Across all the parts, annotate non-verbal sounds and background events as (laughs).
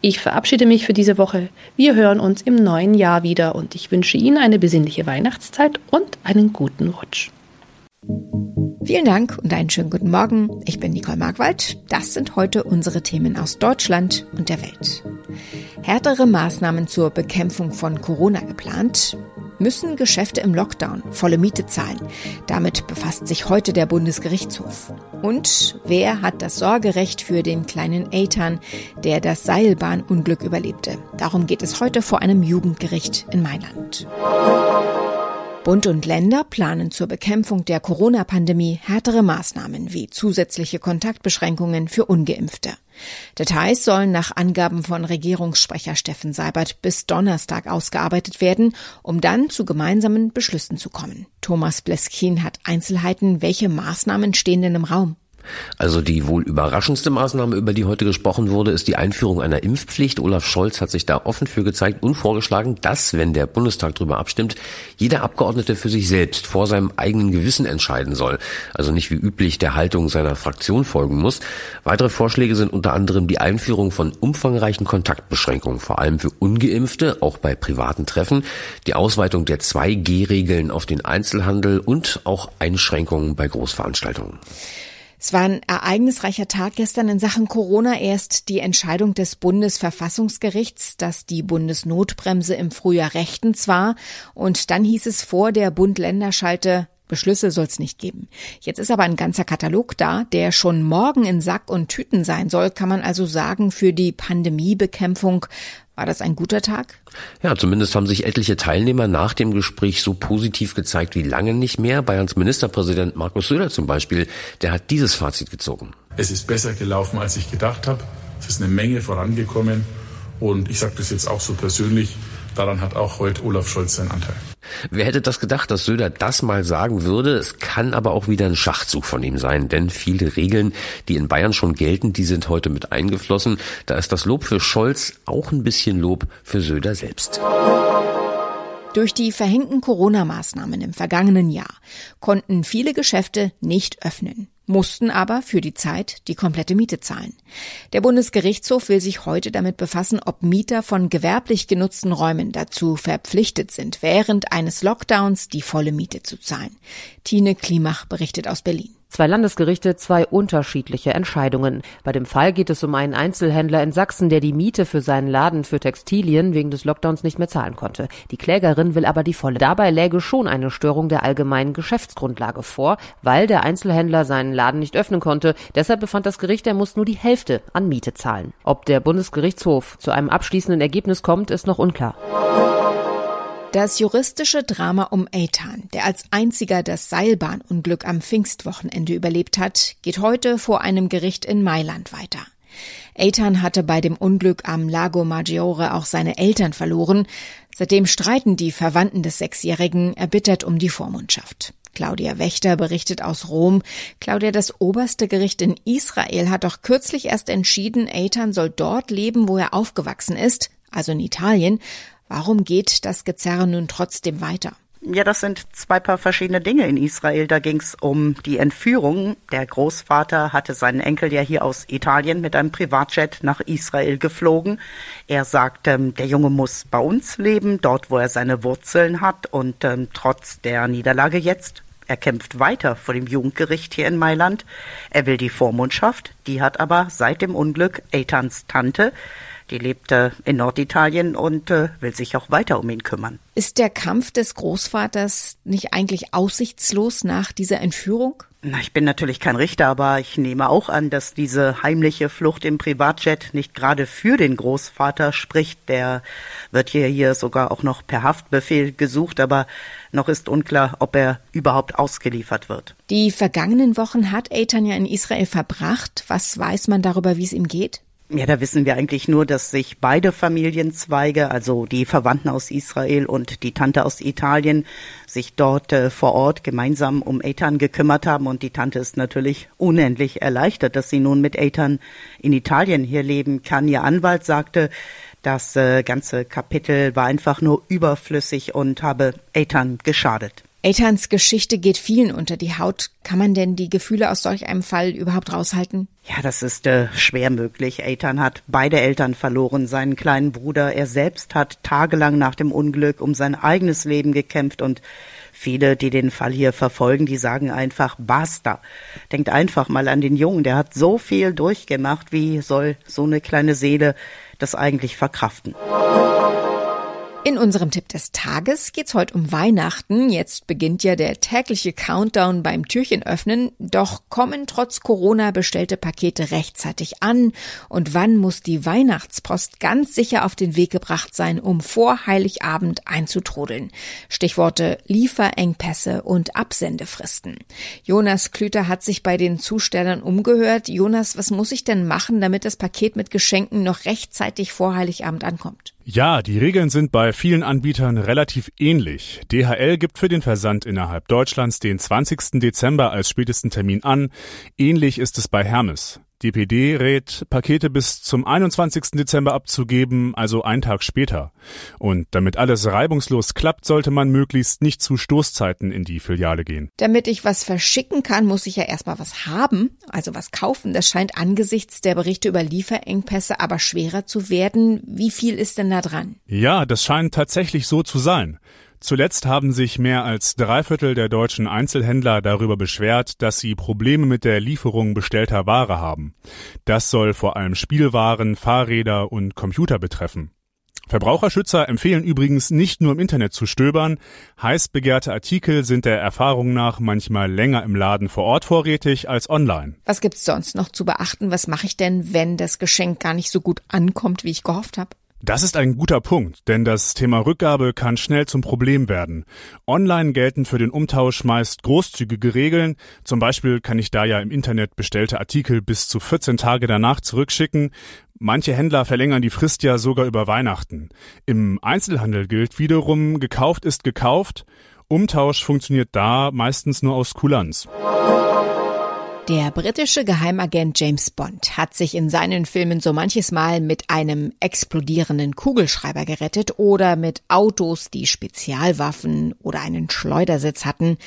Ich verabschiede mich für diese Woche. Wir hören uns im neuen Jahr wieder und ich wünsche Ihnen eine besinnliche Weihnachtszeit und einen guten Rutsch. Vielen Dank und einen schönen guten Morgen. Ich bin Nicole Markwald. Das sind heute unsere Themen aus Deutschland und der Welt. Härtere Maßnahmen zur Bekämpfung von Corona geplant müssen Geschäfte im Lockdown volle Miete zahlen. Damit befasst sich heute der Bundesgerichtshof. Und wer hat das Sorgerecht für den kleinen Eitan, der das Seilbahnunglück überlebte? Darum geht es heute vor einem Jugendgericht in Mailand. Bund und Länder planen zur Bekämpfung der Corona-Pandemie härtere Maßnahmen wie zusätzliche Kontaktbeschränkungen für ungeimpfte. Details sollen nach Angaben von Regierungssprecher Steffen Seibert bis Donnerstag ausgearbeitet werden, um dann zu gemeinsamen Beschlüssen zu kommen. Thomas Bleskin hat Einzelheiten. Welche Maßnahmen stehen denn im Raum? Also die wohl überraschendste Maßnahme, über die heute gesprochen wurde, ist die Einführung einer Impfpflicht. Olaf Scholz hat sich da offen für gezeigt und vorgeschlagen, dass, wenn der Bundestag darüber abstimmt, jeder Abgeordnete für sich selbst vor seinem eigenen Gewissen entscheiden soll. Also nicht wie üblich der Haltung seiner Fraktion folgen muss. Weitere Vorschläge sind unter anderem die Einführung von umfangreichen Kontaktbeschränkungen, vor allem für ungeimpfte, auch bei privaten Treffen, die Ausweitung der 2G-Regeln auf den Einzelhandel und auch Einschränkungen bei Großveranstaltungen. Es war ein ereignisreicher Tag gestern in Sachen Corona. Erst die Entscheidung des Bundesverfassungsgerichts, dass die Bundesnotbremse im Frühjahr rechtens war. Und dann hieß es vor der Bund-Länder-Schalte, Beschlüsse soll es nicht geben. Jetzt ist aber ein ganzer Katalog da, der schon morgen in Sack und Tüten sein soll, kann man also sagen, für die Pandemiebekämpfung war das ein guter Tag? Ja, zumindest haben sich etliche Teilnehmer nach dem Gespräch so positiv gezeigt wie lange nicht mehr. Bayerns Ministerpräsident Markus Söder zum Beispiel, der hat dieses Fazit gezogen. Es ist besser gelaufen, als ich gedacht habe. Es ist eine Menge vorangekommen. Und ich sage das jetzt auch so persönlich, daran hat auch heute Olaf Scholz seinen Anteil. Wer hätte das gedacht, dass Söder das mal sagen würde? Es kann aber auch wieder ein Schachzug von ihm sein, denn viele Regeln, die in Bayern schon gelten, die sind heute mit eingeflossen. Da ist das Lob für Scholz auch ein bisschen Lob für Söder selbst. Durch die verhängten Corona-Maßnahmen im vergangenen Jahr konnten viele Geschäfte nicht öffnen mussten aber für die Zeit die komplette Miete zahlen. Der Bundesgerichtshof will sich heute damit befassen, ob Mieter von gewerblich genutzten Räumen dazu verpflichtet sind, während eines Lockdowns die volle Miete zu zahlen. Tine Klimach berichtet aus Berlin. Zwei Landesgerichte, zwei unterschiedliche Entscheidungen. Bei dem Fall geht es um einen Einzelhändler in Sachsen, der die Miete für seinen Laden für Textilien wegen des Lockdowns nicht mehr zahlen konnte. Die Klägerin will aber die volle. Dabei läge schon eine Störung der allgemeinen Geschäftsgrundlage vor, weil der Einzelhändler seinen Laden nicht öffnen konnte. Deshalb befand das Gericht, er muss nur die Hälfte an Miete zahlen. Ob der Bundesgerichtshof zu einem abschließenden Ergebnis kommt, ist noch unklar. Das juristische Drama um Eitan, der als einziger das Seilbahnunglück am Pfingstwochenende überlebt hat, geht heute vor einem Gericht in Mailand weiter. Eitan hatte bei dem Unglück am Lago Maggiore auch seine Eltern verloren. Seitdem streiten die Verwandten des Sechsjährigen erbittert um die Vormundschaft. Claudia Wächter berichtet aus Rom. Claudia, das oberste Gericht in Israel hat doch kürzlich erst entschieden, Eitan soll dort leben, wo er aufgewachsen ist, also in Italien. Warum geht das Gezerre nun trotzdem weiter? Ja, das sind zwei paar verschiedene Dinge in Israel. Da ging es um die Entführung. Der Großvater hatte seinen Enkel ja hier aus Italien mit einem Privatjet nach Israel geflogen. Er sagte, ähm, der Junge muss bei uns leben, dort wo er seine Wurzeln hat. Und ähm, trotz der Niederlage jetzt, er kämpft weiter vor dem Jugendgericht hier in Mailand. Er will die Vormundschaft. Die hat aber seit dem Unglück Eitans Tante. Die lebt äh, in Norditalien und äh, will sich auch weiter um ihn kümmern. Ist der Kampf des Großvaters nicht eigentlich aussichtslos nach dieser Entführung? Na, ich bin natürlich kein Richter, aber ich nehme auch an, dass diese heimliche Flucht im Privatjet nicht gerade für den Großvater spricht. Der wird hier, hier sogar auch noch per Haftbefehl gesucht, aber noch ist unklar, ob er überhaupt ausgeliefert wird. Die vergangenen Wochen hat Eitan ja in Israel verbracht. Was weiß man darüber, wie es ihm geht? Ja, da wissen wir eigentlich nur, dass sich beide Familienzweige, also die Verwandten aus Israel und die Tante aus Italien, sich dort äh, vor Ort gemeinsam um Ethan gekümmert haben. Und die Tante ist natürlich unendlich erleichtert, dass sie nun mit Ethan in Italien hier leben kann. Ihr Anwalt sagte, das äh, ganze Kapitel war einfach nur überflüssig und habe Ethan geschadet. Eithans Geschichte geht vielen unter die Haut. Kann man denn die Gefühle aus solch einem Fall überhaupt raushalten? Ja, das ist äh, schwer möglich. Eitan hat beide Eltern verloren, seinen kleinen Bruder. Er selbst hat tagelang nach dem Unglück um sein eigenes Leben gekämpft und viele, die den Fall hier verfolgen, die sagen einfach basta. Denkt einfach mal an den Jungen, der hat so viel durchgemacht. Wie soll so eine kleine Seele das eigentlich verkraften? In unserem Tipp des Tages geht's heute um Weihnachten. Jetzt beginnt ja der tägliche Countdown beim Türchen öffnen. Doch kommen trotz Corona bestellte Pakete rechtzeitig an? Und wann muss die Weihnachtspost ganz sicher auf den Weg gebracht sein, um vor Heiligabend einzutrudeln? Stichworte Lieferengpässe und Absendefristen. Jonas Klüter hat sich bei den Zustellern umgehört. Jonas, was muss ich denn machen, damit das Paket mit Geschenken noch rechtzeitig vor Heiligabend ankommt? Ja, die Regeln sind bei vielen Anbietern relativ ähnlich. DHL gibt für den Versand innerhalb Deutschlands den 20. Dezember als spätesten Termin an. Ähnlich ist es bei Hermes. DPD rät, Pakete bis zum 21. Dezember abzugeben, also einen Tag später. Und damit alles reibungslos klappt, sollte man möglichst nicht zu Stoßzeiten in die Filiale gehen. Damit ich was verschicken kann, muss ich ja erstmal was haben, also was kaufen. Das scheint angesichts der Berichte über Lieferengpässe aber schwerer zu werden. Wie viel ist denn da dran? Ja, das scheint tatsächlich so zu sein. Zuletzt haben sich mehr als drei Viertel der deutschen Einzelhändler darüber beschwert, dass sie Probleme mit der Lieferung bestellter Ware haben. Das soll vor allem Spielwaren, Fahrräder und Computer betreffen. Verbraucherschützer empfehlen übrigens nicht nur im Internet zu stöbern. Heiß begehrte Artikel sind der Erfahrung nach manchmal länger im Laden vor Ort vorrätig als online. Was gibt's sonst noch zu beachten? Was mache ich denn, wenn das Geschenk gar nicht so gut ankommt, wie ich gehofft habe? Das ist ein guter Punkt, denn das Thema Rückgabe kann schnell zum Problem werden. Online gelten für den Umtausch meist großzügige Regeln. Zum Beispiel kann ich da ja im Internet bestellte Artikel bis zu 14 Tage danach zurückschicken. Manche Händler verlängern die Frist ja sogar über Weihnachten. Im Einzelhandel gilt wiederum, gekauft ist gekauft. Umtausch funktioniert da meistens nur aus Kulanz. Der britische Geheimagent James Bond hat sich in seinen Filmen so manches Mal mit einem explodierenden Kugelschreiber gerettet oder mit Autos, die Spezialwaffen oder einen Schleudersitz hatten.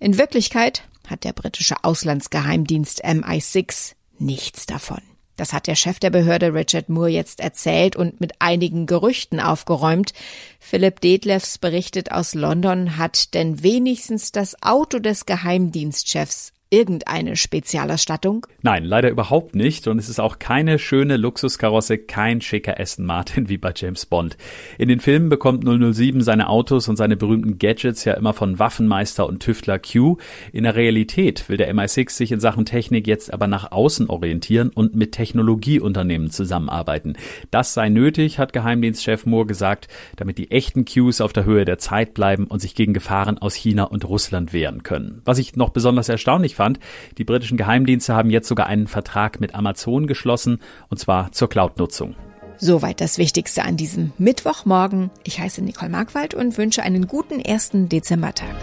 In Wirklichkeit hat der britische Auslandsgeheimdienst MI6 nichts davon. Das hat der Chef der Behörde Richard Moore jetzt erzählt und mit einigen Gerüchten aufgeräumt. Philipp Detlefs berichtet aus London, hat denn wenigstens das Auto des Geheimdienstchefs irgendeine Spezialausstattung? Nein, leider überhaupt nicht. Und es ist auch keine schöne Luxuskarosse, kein schicker Aston Martin (laughs) wie bei James Bond. In den Filmen bekommt 007 seine Autos und seine berühmten Gadgets ja immer von Waffenmeister und Tüftler Q. In der Realität will der MI6 sich in Sachen Technik jetzt aber nach außen orientieren und mit Technologieunternehmen zusammenarbeiten. Das sei nötig, hat Geheimdienstchef Moore gesagt, damit die echten Qs auf der Höhe der Zeit bleiben und sich gegen Gefahren aus China und Russland wehren können. Was ich noch besonders erstaunlich fand. Die britischen Geheimdienste haben jetzt sogar einen Vertrag mit Amazon geschlossen, und zwar zur Cloud-Nutzung. Soweit das Wichtigste an diesem Mittwochmorgen. Ich heiße Nicole Markwald und wünsche einen guten ersten Dezembertag.